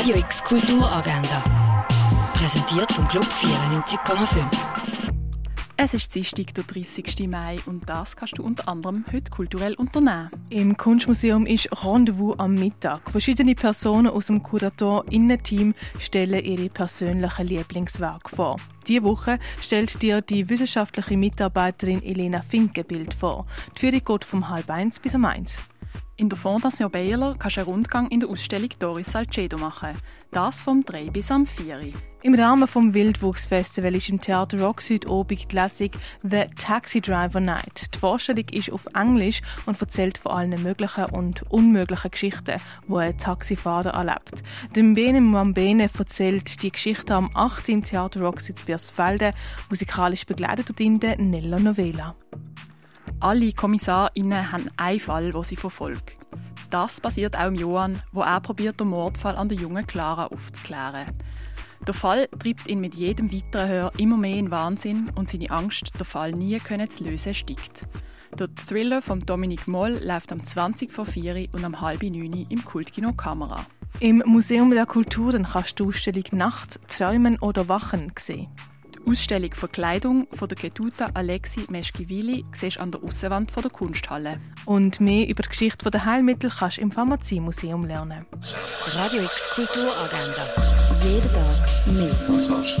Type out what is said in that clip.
Radio X Kulturagenda. Präsentiert vom Club 94,5. Es ist Dienstag, der 30. Mai und das kannst du unter anderem heute kulturell unternehmen. Im Kunstmuseum ist Rendezvous am Mittag. Verschiedene Personen aus dem Kurator-Innenteam stellen ihre persönlichen Lieblingswerke vor. Diese Woche stellt dir die wissenschaftliche Mitarbeiterin Elena Finke Bild vor. Die Führung geht vom halb eins bis um eins. In der Fondation Baylor kannst du einen Rundgang in der Ausstellung Doris Salcedo machen. Das vom 3 bis am 4. Im Rahmen vom Wildwuchsfestival ist im Theater Rock Südobig die Lesung «The Taxi Driver Night». Die Vorstellung ist auf Englisch und erzählt von allen möglichen und unmöglichen Geschichten, die ein Taxifahrer erlebt. Dem Bene Mambene erzählt die Geschichte am 8. im Theater Rock Birsfelde, musikalisch begleitet durch die Nella Novela. Alle KommissarInnen haben einen Fall, den sie verfolgen. Das passiert auch Johann, wo er probiert, den Mordfall an der jungen Clara aufzuklären. Der Fall treibt ihn mit jedem weiteren Hör immer mehr in Wahnsinn und seine Angst, den Fall nie können zu lösen, steigt. Der Thriller von Dominic Moll läuft am 20 vor 4 und am halb 9 im Kultkino Kamera. Im Museum der Kulturen kannst du die Ausstellung Nacht, Träumen oder Wachen sehen. Ausstellung Verkleidung von der Ketuta Alexi Meschkiwili siehst an der Aussenwand der Kunsthalle. Und mehr über die Geschichte der Heilmittel kannst du im Pharmaziemuseum lernen. Radio X Kulturagenda. Jeden Tag mehr. Kontrast.